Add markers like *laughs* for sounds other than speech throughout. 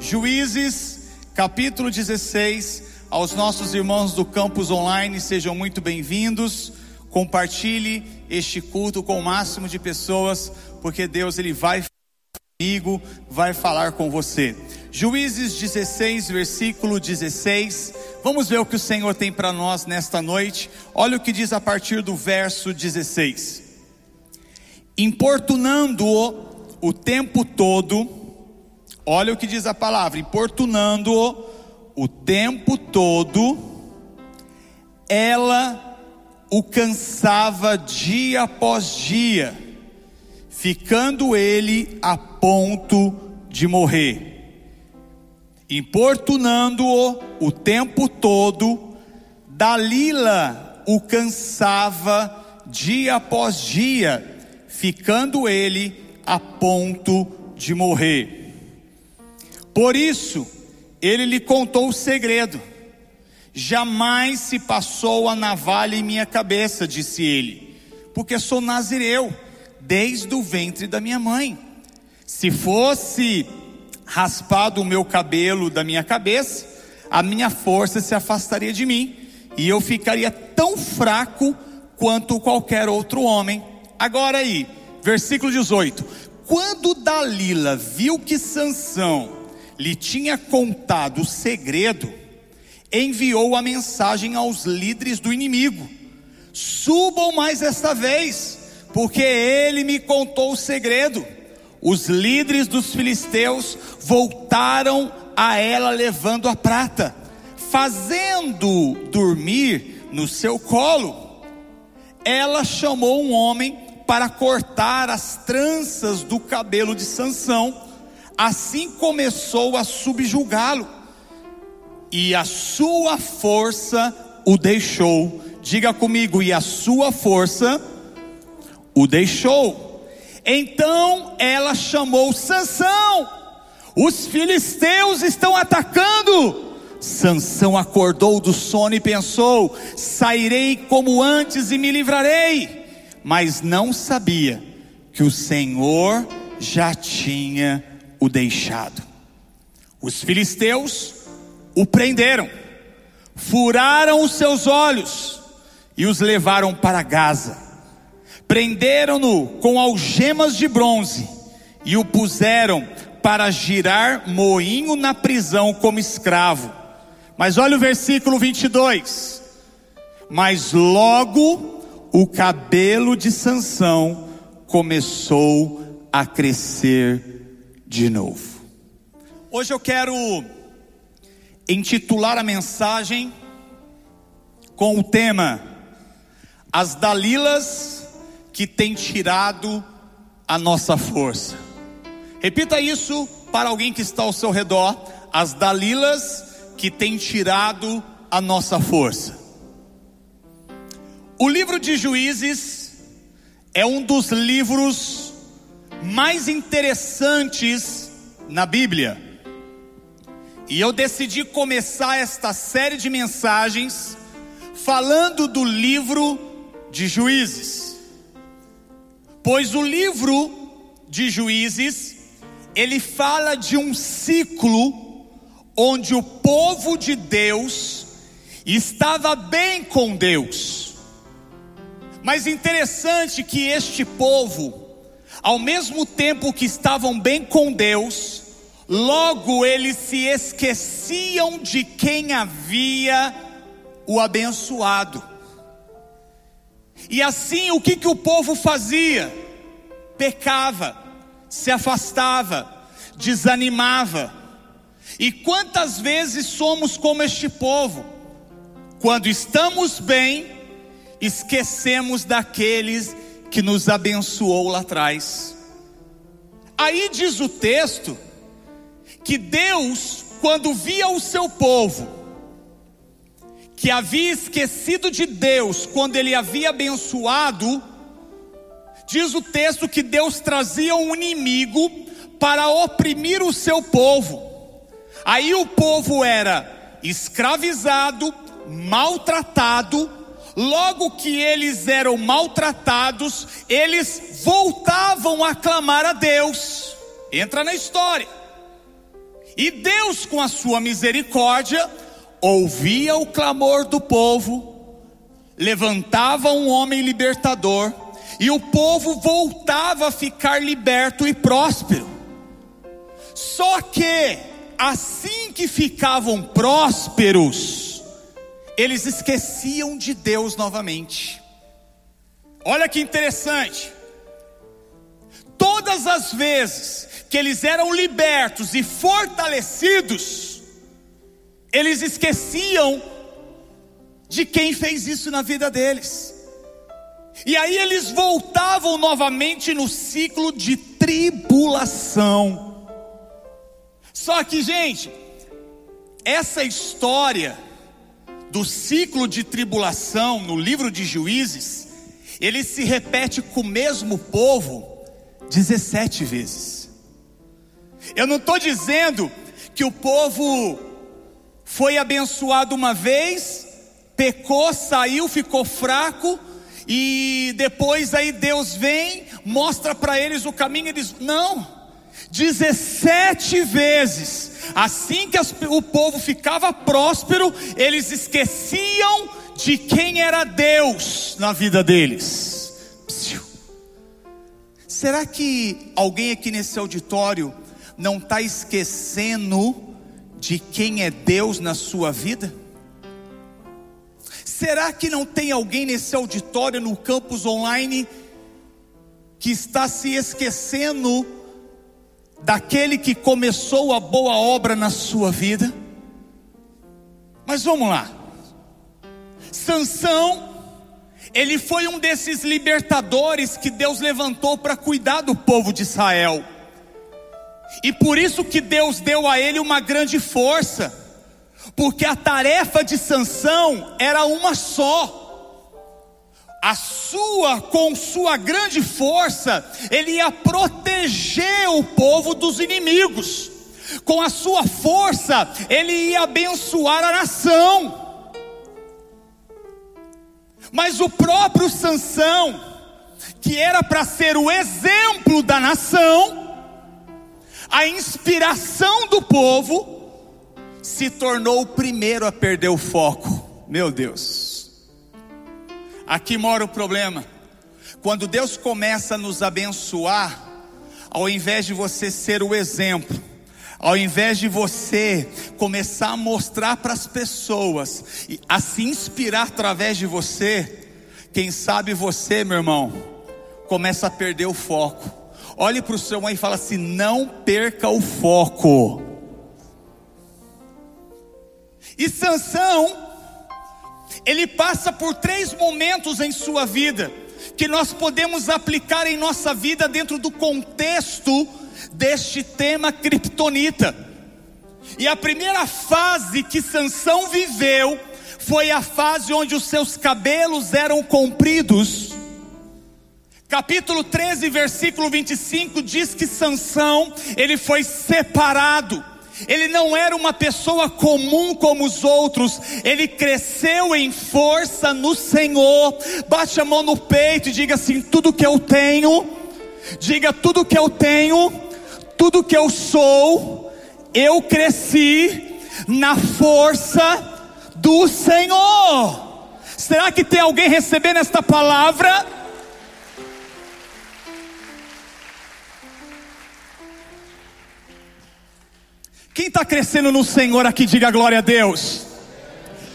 Juízes, capítulo 16. Aos nossos irmãos do campus online, sejam muito bem-vindos. Compartilhe este culto com o máximo de pessoas, porque Deus ele vai comigo, vai falar com você. Juízes 16, versículo 16. Vamos ver o que o Senhor tem para nós nesta noite. Olha o que diz a partir do verso 16. Importunando-o o tempo todo, olha o que diz a palavra, importunando-o o tempo todo, ela o cansava dia após dia, ficando ele a ponto de morrer importunando-o o tempo todo, Dalila o cansava dia após dia, ficando ele a ponto de morrer. Por isso, ele lhe contou o segredo. Jamais se passou a navalha em minha cabeça, disse ele, porque sou nazireu desde o ventre da minha mãe. Se fosse raspado o meu cabelo da minha cabeça, a minha força se afastaria de mim e eu ficaria tão fraco quanto qualquer outro homem. Agora aí, versículo 18. Quando Dalila viu que Sansão lhe tinha contado o segredo, enviou a mensagem aos líderes do inimigo: Subam mais esta vez, porque ele me contou o segredo os líderes dos filisteus voltaram a ela levando a prata, fazendo dormir no seu colo. Ela chamou um homem para cortar as tranças do cabelo de Sansão. Assim começou a subjugá-lo. E a sua força o deixou. Diga comigo, e a sua força o deixou. Então ela chamou Sansão. Os filisteus estão atacando. Sansão acordou do sono e pensou: sairei como antes e me livrarei. Mas não sabia que o Senhor já tinha o deixado. Os filisteus o prenderam, furaram os seus olhos e os levaram para Gaza Prenderam-no com algemas de bronze e o puseram para girar moinho na prisão como escravo. Mas olha o versículo 22. Mas logo o cabelo de Sansão começou a crescer de novo. Hoje eu quero intitular a mensagem com o tema As Dalilas que tem tirado a nossa força. Repita isso para alguém que está ao seu redor: as Dalilas que tem tirado a nossa força. O livro de Juízes é um dos livros mais interessantes na Bíblia. E eu decidi começar esta série de mensagens falando do livro de Juízes. Pois o livro de Juízes, ele fala de um ciclo onde o povo de Deus estava bem com Deus. Mas interessante que este povo, ao mesmo tempo que estavam bem com Deus, logo eles se esqueciam de quem havia o abençoado. E assim, o que, que o povo fazia? Pecava, se afastava, desanimava. E quantas vezes somos como este povo? Quando estamos bem, esquecemos daqueles que nos abençoou lá atrás. Aí diz o texto que Deus, quando via o seu povo, que havia esquecido de Deus quando ele havia abençoado, diz o texto que Deus trazia um inimigo para oprimir o seu povo. Aí o povo era escravizado, maltratado, logo que eles eram maltratados, eles voltavam a clamar a Deus. Entra na história. E Deus, com a sua misericórdia, ouvia o clamor do povo, levantava um homem libertador, e o povo voltava a ficar liberto e próspero. Só que, assim que ficavam prósperos, eles esqueciam de Deus novamente. Olha que interessante. Todas as vezes que eles eram libertos e fortalecidos, eles esqueciam de quem fez isso na vida deles. E aí eles voltavam novamente no ciclo de tribulação. Só que, gente, essa história do ciclo de tribulação no livro de Juízes, ele se repete com o mesmo povo 17 vezes. Eu não estou dizendo que o povo foi abençoado uma vez, pecou, saiu, ficou fraco, e depois aí Deus vem, mostra para eles o caminho e diz: não. 17 vezes, assim que o povo ficava próspero, eles esqueciam de quem era Deus na vida deles. Psiu. Será que alguém aqui nesse auditório não está esquecendo de quem é Deus na sua vida? Será que não tem alguém nesse auditório, no campus online, que está se esquecendo daquele que começou a boa obra na sua vida? Mas vamos lá. Sansão, ele foi um desses libertadores que Deus levantou para cuidar do povo de Israel. E por isso que Deus deu a ele uma grande força, porque a tarefa de Sansão era uma só. A sua, com sua grande força, ele ia proteger o povo dos inimigos. Com a sua força, ele ia abençoar a nação. Mas o próprio Sansão, que era para ser o exemplo da nação, a inspiração do povo, se tornou o primeiro a perder o foco. Meu Deus, aqui mora o problema. Quando Deus começa a nos abençoar, ao invés de você ser o exemplo, ao invés de você começar a mostrar para as pessoas, a se inspirar através de você, quem sabe você, meu irmão, começa a perder o foco. Olhe para o seu mãe e fala assim: não perca o foco. E Sansão, ele passa por três momentos em sua vida que nós podemos aplicar em nossa vida dentro do contexto deste tema criptonita. E a primeira fase que Sansão viveu foi a fase onde os seus cabelos eram compridos Capítulo 13, versículo 25 diz que Sansão, ele foi separado. Ele não era uma pessoa comum como os outros, ele cresceu em força no Senhor. Bate a mão no peito e diga assim: tudo que eu tenho, diga tudo que eu tenho, tudo que eu sou, eu cresci na força do Senhor. Será que tem alguém recebendo esta palavra? Quem está crescendo no Senhor aqui, diga glória a Deus.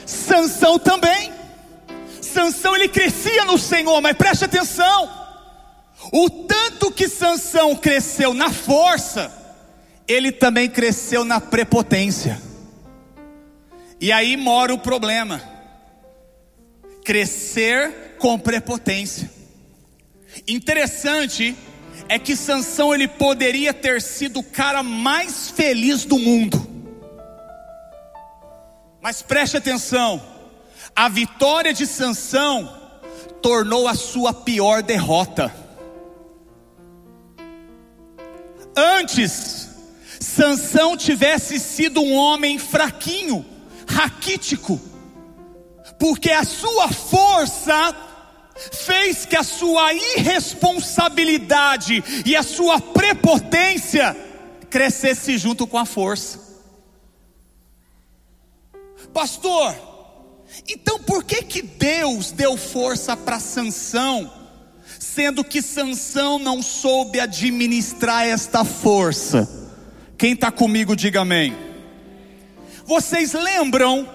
Sansão também. Sansão ele crescia no Senhor, mas preste atenção. O tanto que Sansão cresceu na força, ele também cresceu na prepotência. E aí mora o problema. Crescer com prepotência. Interessante é que Sansão ele poderia ter sido o cara mais feliz do mundo. Mas preste atenção, a vitória de Sansão tornou a sua pior derrota. Antes, Sansão tivesse sido um homem fraquinho, raquítico, porque a sua força fez que a sua irresponsabilidade e a sua prepotência crescesse junto com a força. Pastor, então por que que Deus deu força para Sansão, sendo que Sansão não soube administrar esta força? Quem está comigo, diga amém. Vocês lembram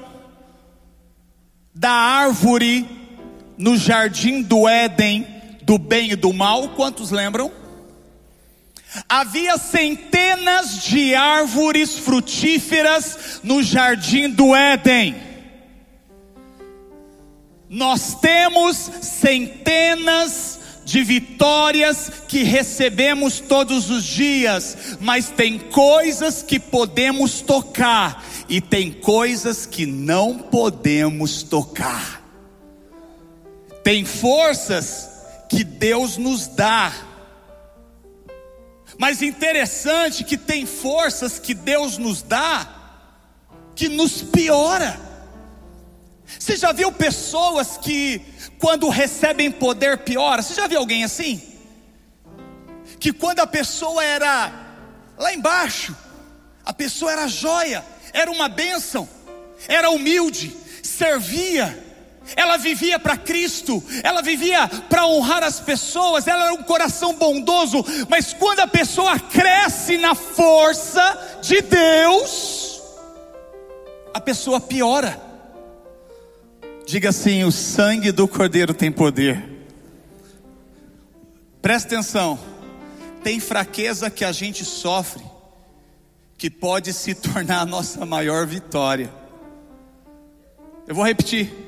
da árvore no jardim do Éden, do bem e do mal? Quantos lembram? Havia centenas de árvores frutíferas no jardim do Éden. Nós temos centenas de vitórias que recebemos todos os dias, mas tem coisas que podemos tocar e tem coisas que não podemos tocar. Tem forças que Deus nos dá, mas interessante que tem forças que Deus nos dá que nos piora. Você já viu pessoas que quando recebem poder piora? Você já viu alguém assim? Que quando a pessoa era lá embaixo, a pessoa era joia, era uma bênção, era humilde, servia, ela vivia para Cristo, ela vivia para honrar as pessoas, ela era um coração bondoso, mas quando a pessoa cresce na força de Deus, a pessoa piora. Diga assim: o sangue do Cordeiro tem poder. Presta atenção, tem fraqueza que a gente sofre, que pode se tornar a nossa maior vitória. Eu vou repetir.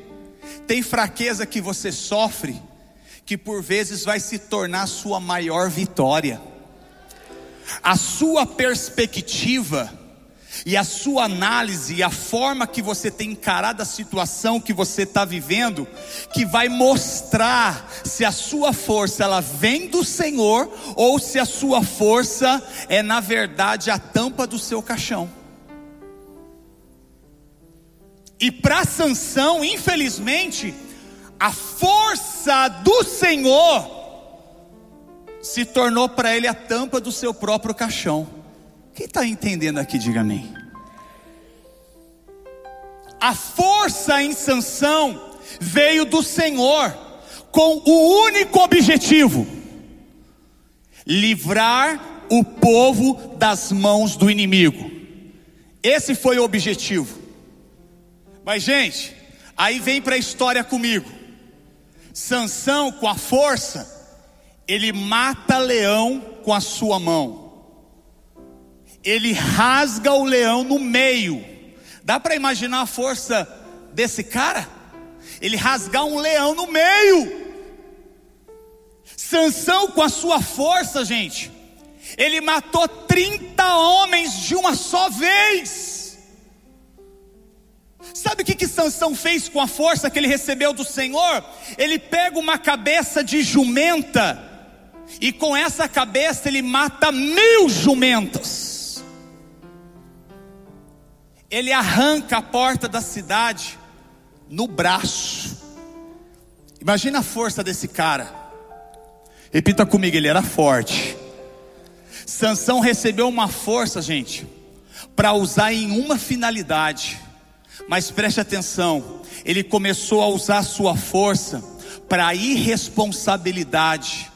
Tem fraqueza que você sofre, que por vezes vai se tornar sua maior vitória. A sua perspectiva e a sua análise e a forma que você tem encarado a situação que você está vivendo, que vai mostrar se a sua força ela vem do Senhor ou se a sua força é na verdade a tampa do seu caixão. E para Sansão, infelizmente, a força do Senhor se tornou para ele a tampa do seu próprio caixão. Quem está entendendo aqui, diga amém. A força em Sansão veio do Senhor com o único objetivo: livrar o povo das mãos do inimigo. Esse foi o objetivo. Mas gente, aí vem para a história comigo. Sansão com a força, ele mata leão com a sua mão ele rasga o leão no meio. Dá para imaginar a força desse cara? Ele rasgar um leão no meio. Sansão com a sua força, gente, ele matou 30 homens de uma só vez. Sabe o que que Sansão fez com a força que ele recebeu do Senhor? Ele pega uma cabeça de jumenta e com essa cabeça ele mata mil jumentas ele arranca a porta da cidade no braço. Imagina a força desse cara. Repita comigo, ele era forte. Sansão recebeu uma força, gente, para usar em uma finalidade. Mas preste atenção, ele começou a usar sua força para irresponsabilidade.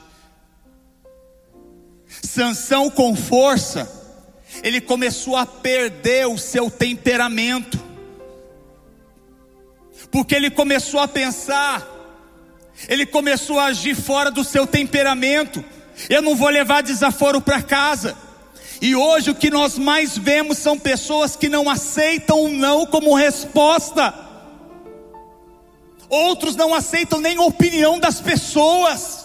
Sansão com força ele começou a perder o seu temperamento, porque ele começou a pensar, ele começou a agir fora do seu temperamento. Eu não vou levar desaforo para casa. E hoje o que nós mais vemos são pessoas que não aceitam o não como resposta. Outros não aceitam nem a opinião das pessoas.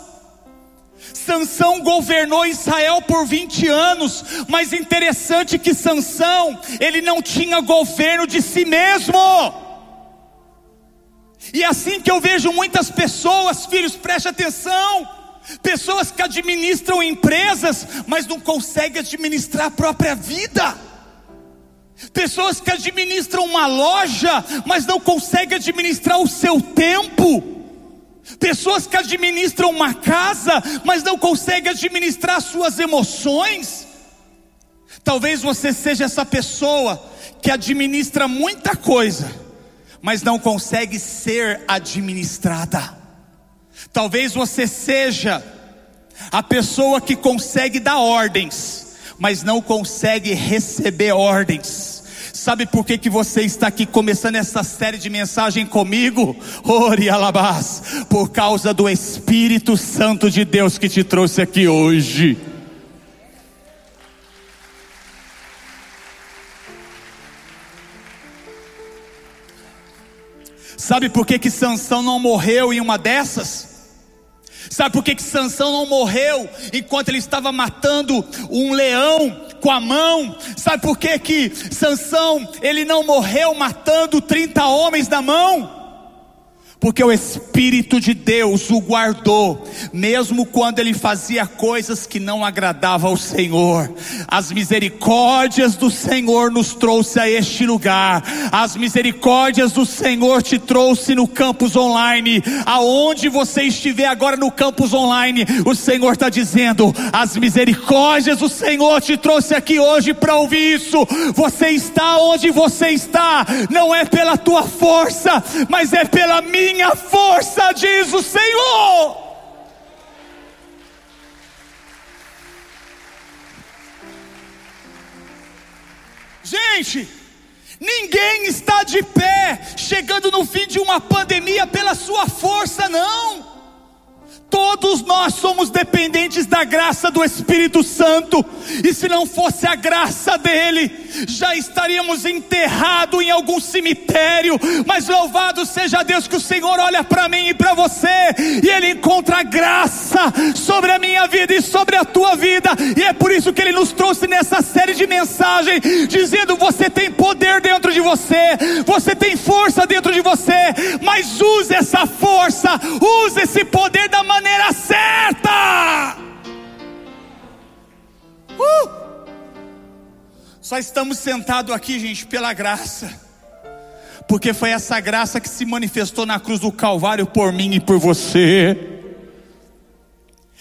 Sansão governou Israel por 20 anos, mas interessante que Sansão, ele não tinha governo de si mesmo. E assim que eu vejo muitas pessoas, filhos, preste atenção, pessoas que administram empresas, mas não conseguem administrar a própria vida. Pessoas que administram uma loja, mas não conseguem administrar o seu tempo. Pessoas que administram uma casa, mas não conseguem administrar suas emoções. Talvez você seja essa pessoa que administra muita coisa, mas não consegue ser administrada. Talvez você seja a pessoa que consegue dar ordens, mas não consegue receber ordens. Sabe por que, que você está aqui começando essa série de mensagem comigo? *laughs* Ore alabás, por causa do Espírito Santo de Deus que te trouxe aqui hoje. Sabe por que que Sansão não morreu em uma dessas? Sabe por que, que Sansão não morreu enquanto ele estava matando um leão com a mão? Sabe por que, que Sansão ele não morreu matando 30 homens na mão? Porque o Espírito de Deus o guardou, mesmo quando ele fazia coisas que não agradavam ao Senhor. As misericórdias do Senhor nos trouxe a este lugar, as misericórdias do Senhor te trouxe no campus online, aonde você estiver agora no campus online, o Senhor está dizendo: as misericórdias do Senhor te trouxe aqui hoje para ouvir isso. Você está onde você está, não é pela tua força, mas é pela minha minha força, diz o Senhor. Gente, ninguém está de pé, chegando no fim de uma pandemia pela sua força, não. Todos nós somos dependentes da graça do Espírito Santo, e se não fosse a graça dele, já estaríamos enterrados em algum cemitério. Mas louvado seja Deus que o Senhor olha para mim e para você, e ele encontra graça sobre a minha vida e sobre a tua vida, e é por isso que ele nos trouxe nessa série de mensagens, dizendo: você tem poder dentro de você, você tem força dentro de você, mas use essa força, use esse poder Só estamos sentados aqui, gente, pela graça, porque foi essa graça que se manifestou na cruz do Calvário por mim e por você.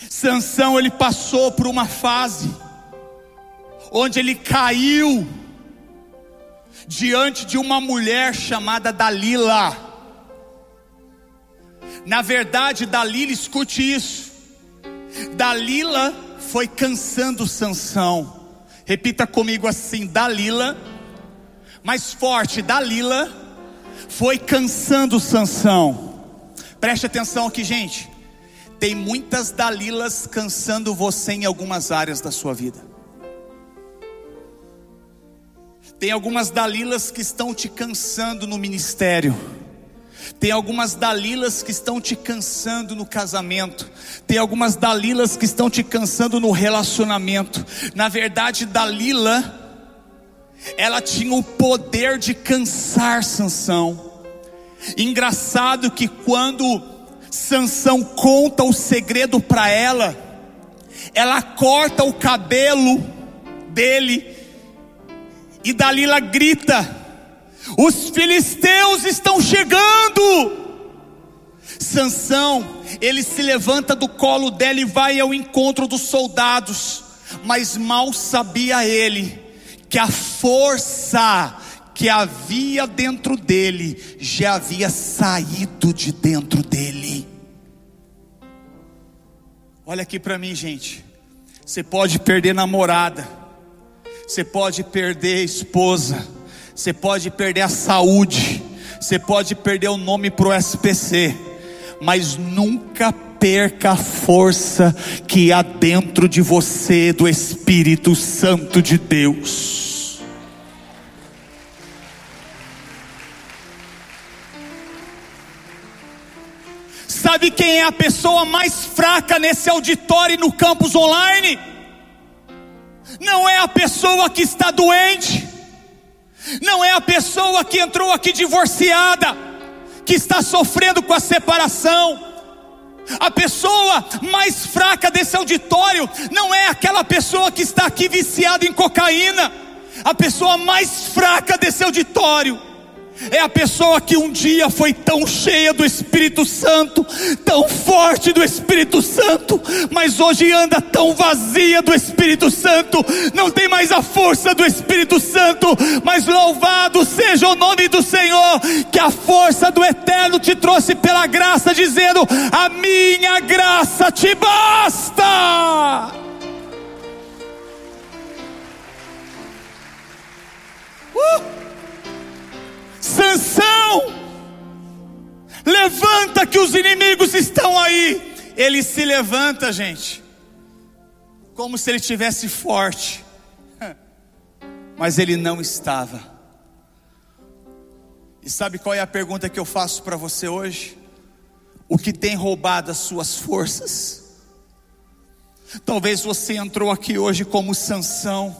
Sansão ele passou por uma fase onde ele caiu diante de uma mulher chamada Dalila. Na verdade, Dalila, escute isso. Dalila foi cansando Sansão. Repita comigo assim: Dalila, mais forte, Dalila foi cansando Sansão. Preste atenção aqui, gente. Tem muitas Dalilas cansando você em algumas áreas da sua vida. Tem algumas Dalilas que estão te cansando no ministério. Tem algumas Dalilas que estão te cansando no casamento. Tem algumas Dalilas que estão te cansando no relacionamento. Na verdade, Dalila ela tinha o poder de cansar Sansão. Engraçado que quando Sansão conta o segredo para ela, ela corta o cabelo dele e Dalila grita: os filisteus estão chegando. Sansão, ele se levanta do colo dela e vai ao encontro dos soldados, mas mal sabia ele que a força que havia dentro dele já havia saído de dentro dele. Olha aqui para mim, gente. Você pode perder namorada, você pode perder esposa, você pode perder a saúde, você pode perder o nome para o SPC, mas nunca perca a força que há dentro de você do Espírito Santo de Deus. Sabe quem é a pessoa mais fraca nesse auditório e no campus online? Não é a pessoa que está doente não é a pessoa que entrou aqui divorciada, que está sofrendo com a separação. A pessoa mais fraca desse auditório não é aquela pessoa que está aqui viciada em cocaína. A pessoa mais fraca desse auditório é a pessoa que um dia foi tão cheia do Espírito Santo, tão forte do Espírito Santo, mas hoje anda tão vazia do Espírito Santo, não tem mais a força do Espírito Santo, mas louvado seja o nome do Senhor, que a força do Eterno te trouxe pela graça, dizendo: A minha graça te basta. Uh! Sansão, levanta que os inimigos estão aí. Ele se levanta, gente, como se ele tivesse forte, *laughs* mas ele não estava. E sabe qual é a pergunta que eu faço para você hoje? O que tem roubado as suas forças? Talvez você entrou aqui hoje como Sansão,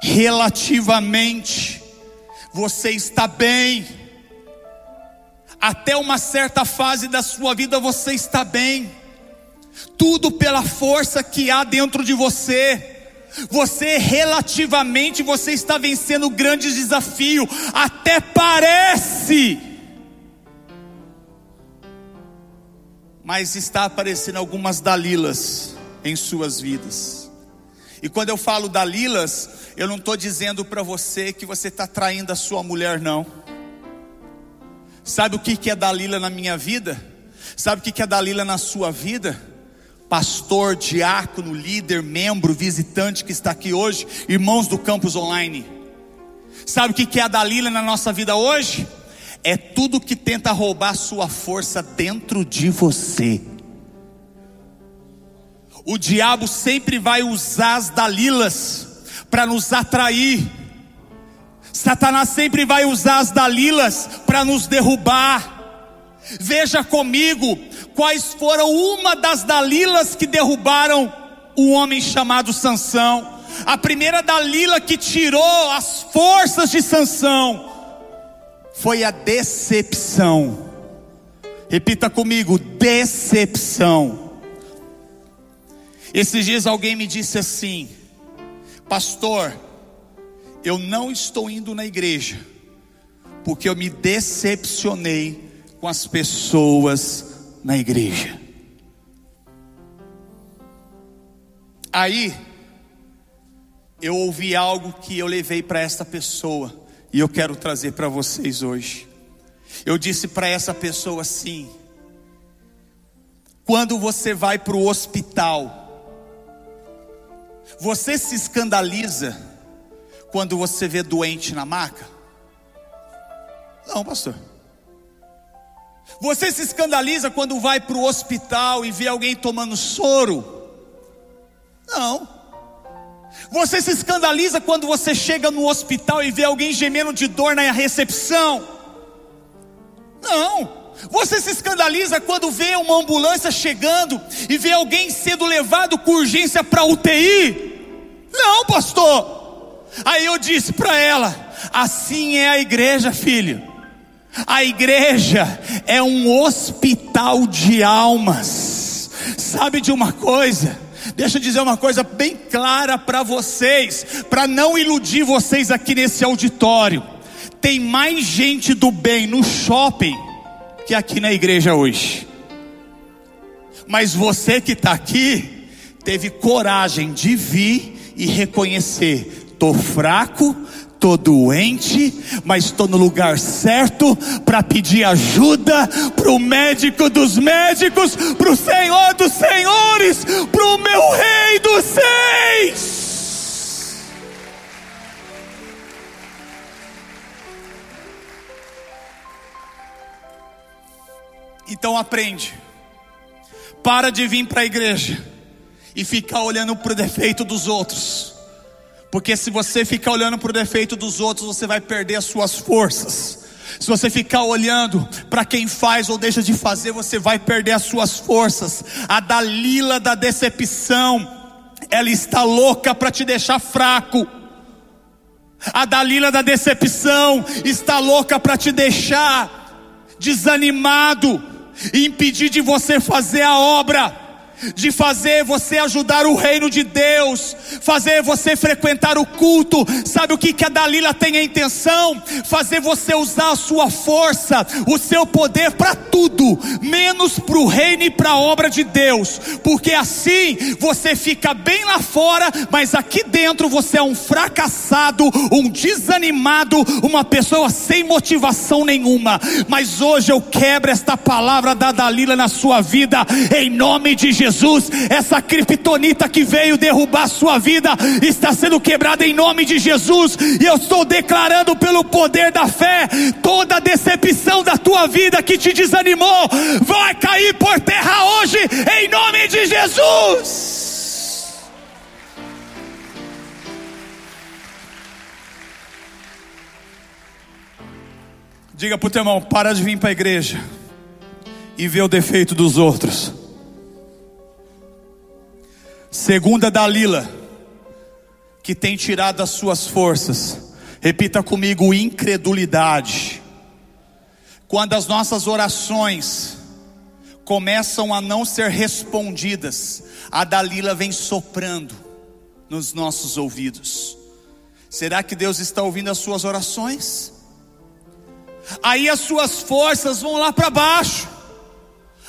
relativamente você está bem. Até uma certa fase da sua vida você está bem. Tudo pela força que há dentro de você. Você relativamente você está vencendo grandes desafios, até parece. Mas está aparecendo algumas dalilas em suas vidas. E quando eu falo dalilas, eu não estou dizendo para você que você está traindo a sua mulher, não. Sabe o que, é Dalila na minha vida? Sabe o que, é Dalila na sua vida? Pastor, diácono, líder, membro, visitante que está aqui hoje, irmãos do campus online. Sabe o que, que é a Dalila na nossa vida hoje? É tudo que tenta roubar sua força dentro de você. O diabo sempre vai usar as Dalilas para nos atrair. Satanás sempre vai usar as Dalilas para nos derrubar. Veja comigo quais foram uma das Dalilas que derrubaram o homem chamado Sansão. A primeira Dalila que tirou as forças de Sansão foi a decepção. Repita comigo, decepção. Esses dias alguém me disse assim: Pastor, eu não estou indo na igreja, porque eu me decepcionei com as pessoas na igreja. Aí, eu ouvi algo que eu levei para esta pessoa, e eu quero trazer para vocês hoje. Eu disse para essa pessoa assim: quando você vai para o hospital, você se escandaliza quando você vê doente na maca? Não, pastor. Você se escandaliza quando vai para o hospital e vê alguém tomando soro? Não. Você se escandaliza quando você chega no hospital e vê alguém gemendo de dor na recepção? Não. Você se escandaliza quando vê uma ambulância chegando e vê alguém sendo levado com urgência para UTI? Não, pastor. Aí eu disse para ela: assim é a igreja, filho. A igreja é um hospital de almas. Sabe de uma coisa? Deixa eu dizer uma coisa bem clara para vocês, para não iludir vocês aqui nesse auditório. Tem mais gente do bem no shopping que aqui na igreja hoje. Mas você que está aqui, teve coragem de vir e reconhecer: estou fraco, estou doente, mas estou no lugar certo para pedir ajuda para o médico dos médicos, para o Senhor dos senhores, para o meu Rei dos seis. Então aprende. Para de vir para a igreja e ficar olhando para o defeito dos outros. Porque se você ficar olhando para o defeito dos outros, você vai perder as suas forças. Se você ficar olhando para quem faz ou deixa de fazer, você vai perder as suas forças. A Dalila da decepção, ela está louca para te deixar fraco. A Dalila da decepção está louca para te deixar desanimado e impedir de você fazer a obra. De fazer você ajudar o reino de Deus, fazer você frequentar o culto. Sabe o que, que a Dalila tem a intenção? Fazer você usar a sua força, o seu poder para tudo, menos para o reino e para a obra de Deus, porque assim você fica bem lá fora, mas aqui dentro você é um fracassado, um desanimado, uma pessoa sem motivação nenhuma. Mas hoje eu quebro esta palavra da Dalila na sua vida, em nome de Jesus. Jesus, essa criptonita que veio derrubar a sua vida está sendo quebrada em nome de Jesus, e eu estou declarando pelo poder da fé, toda decepção da tua vida que te desanimou, vai cair por terra hoje, em nome de Jesus. Diga para o teu irmão: para de vir para a igreja e ver o defeito dos outros. Segunda Dalila, que tem tirado as suas forças. Repita comigo: incredulidade. Quando as nossas orações começam a não ser respondidas, a Dalila vem soprando nos nossos ouvidos. Será que Deus está ouvindo as suas orações? Aí as suas forças vão lá para baixo,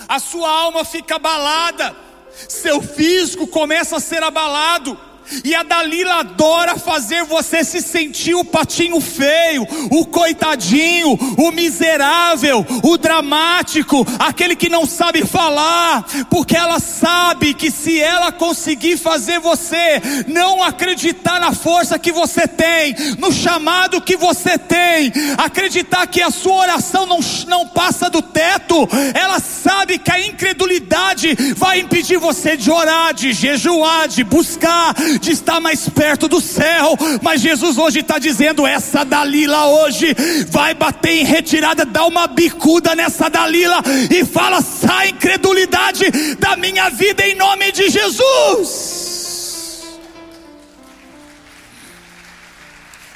a sua alma fica abalada, seu físico começa a ser abalado. E a Dalila adora fazer você se sentir o patinho feio, o coitadinho, o miserável, o dramático, aquele que não sabe falar, porque ela sabe que se ela conseguir fazer você não acreditar na força que você tem, no chamado que você tem, acreditar que a sua oração não, não passa do teto, ela sabe que a incredulidade vai impedir você de orar, de jejuar, de buscar, de estar mais perto do céu. Mas Jesus hoje está dizendo: essa Dalila hoje vai bater em retirada, dá uma bicuda nessa Dalila e fala: sai incredulidade da minha vida em nome de Jesus.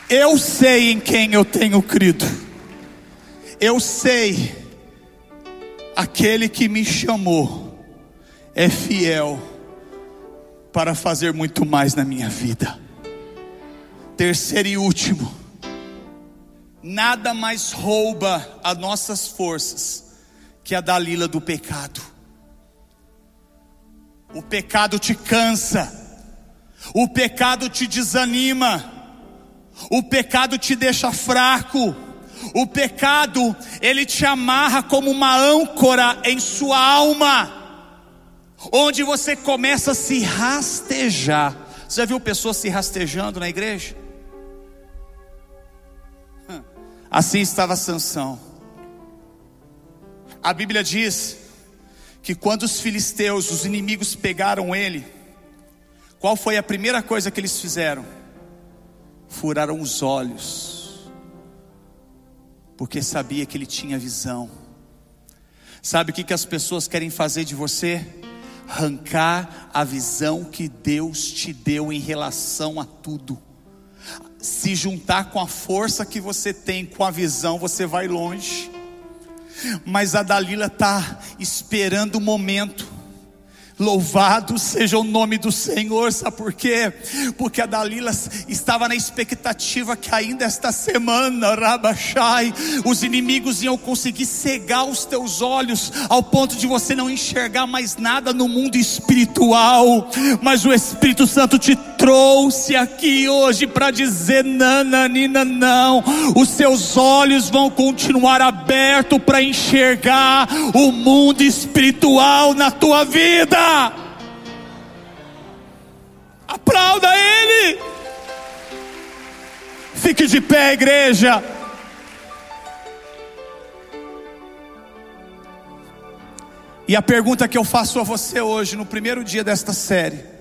Eu sei em quem eu tenho crido. Eu sei aquele que me chamou é fiel para fazer muito mais na minha vida. Terceiro e último, nada mais rouba as nossas forças que a Dalila do pecado. O pecado te cansa, o pecado te desanima, o pecado te deixa fraco. O pecado, ele te amarra como uma âncora em sua alma onde você começa a se rastejar. Você já viu pessoas se rastejando na igreja? Assim estava Sansão. A Bíblia diz que quando os filisteus, os inimigos pegaram ele, qual foi a primeira coisa que eles fizeram? Furaram os olhos, porque sabia que ele tinha visão. Sabe o que, que as pessoas querem fazer de você? Arrancar a visão que Deus te deu em relação a tudo. Se juntar com a força que você tem, com a visão, você vai longe. Mas a Dalila está esperando o momento Louvado seja o nome do Senhor, sabe por quê? Porque a Dalila estava na expectativa que ainda esta semana, Rabachai, os inimigos iam conseguir cegar os teus olhos ao ponto de você não enxergar mais nada no mundo espiritual. Mas o Espírito Santo te trouxe aqui hoje para dizer: nananina, não, os seus olhos vão continuar abertos para enxergar o mundo espiritual na tua vida. Aplauda Ele. Fique de pé, igreja. E a pergunta que eu faço a você hoje, no primeiro dia desta série,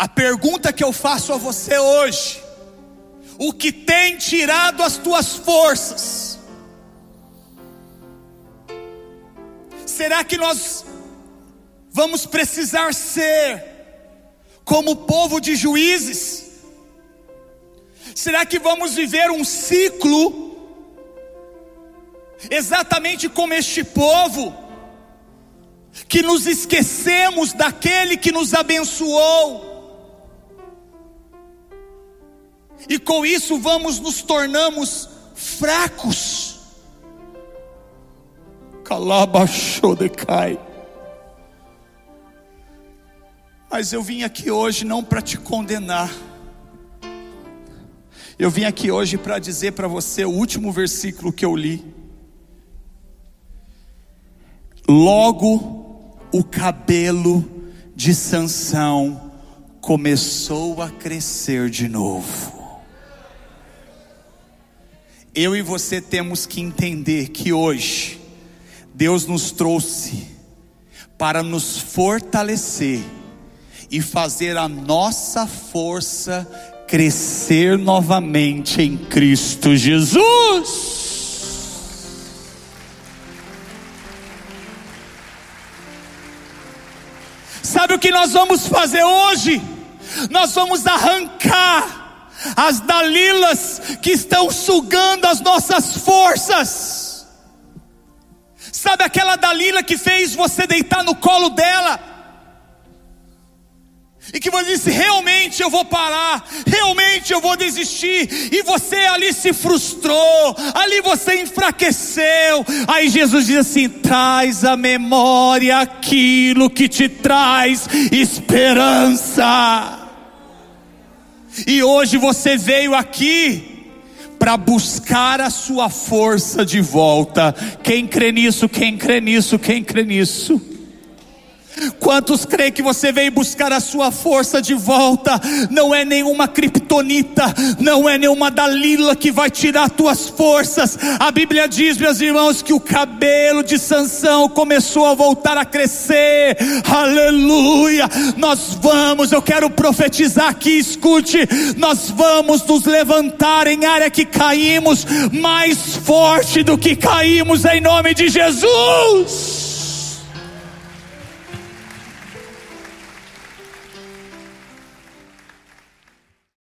a pergunta que eu faço a você hoje, o que tem tirado as tuas forças? Será que nós vamos precisar ser como povo de juízes? Será que vamos viver um ciclo exatamente como este povo, que nos esquecemos daquele que nos abençoou. E com isso vamos nos tornamos fracos. Calabashodecai. Mas eu vim aqui hoje não para te condenar. Eu vim aqui hoje para dizer para você o último versículo que eu li. Logo o cabelo de Sansão começou a crescer de novo. Eu e você temos que entender que hoje Deus nos trouxe para nos fortalecer e fazer a nossa força crescer novamente em Cristo Jesus. Sabe o que nós vamos fazer hoje? Nós vamos arrancar as dalilas que estão sugando as nossas forças. Sabe aquela Dalila que fez você deitar no colo dela? E que você disse: realmente eu vou parar, realmente eu vou desistir. E você ali se frustrou, ali você enfraqueceu. Aí Jesus diz assim: traz a memória aquilo que te traz esperança. E hoje você veio aqui para buscar a sua força de volta. Quem crê nisso, quem crê nisso, quem crê nisso. Quantos creem que você veio buscar a sua força de volta? Não é nenhuma criptonita, não é nenhuma Dalila que vai tirar tuas forças. A Bíblia diz, meus irmãos, que o cabelo de Sansão começou a voltar a crescer. Aleluia! Nós vamos, eu quero profetizar aqui, escute, nós vamos nos levantar em área que caímos mais forte do que caímos em nome de Jesus.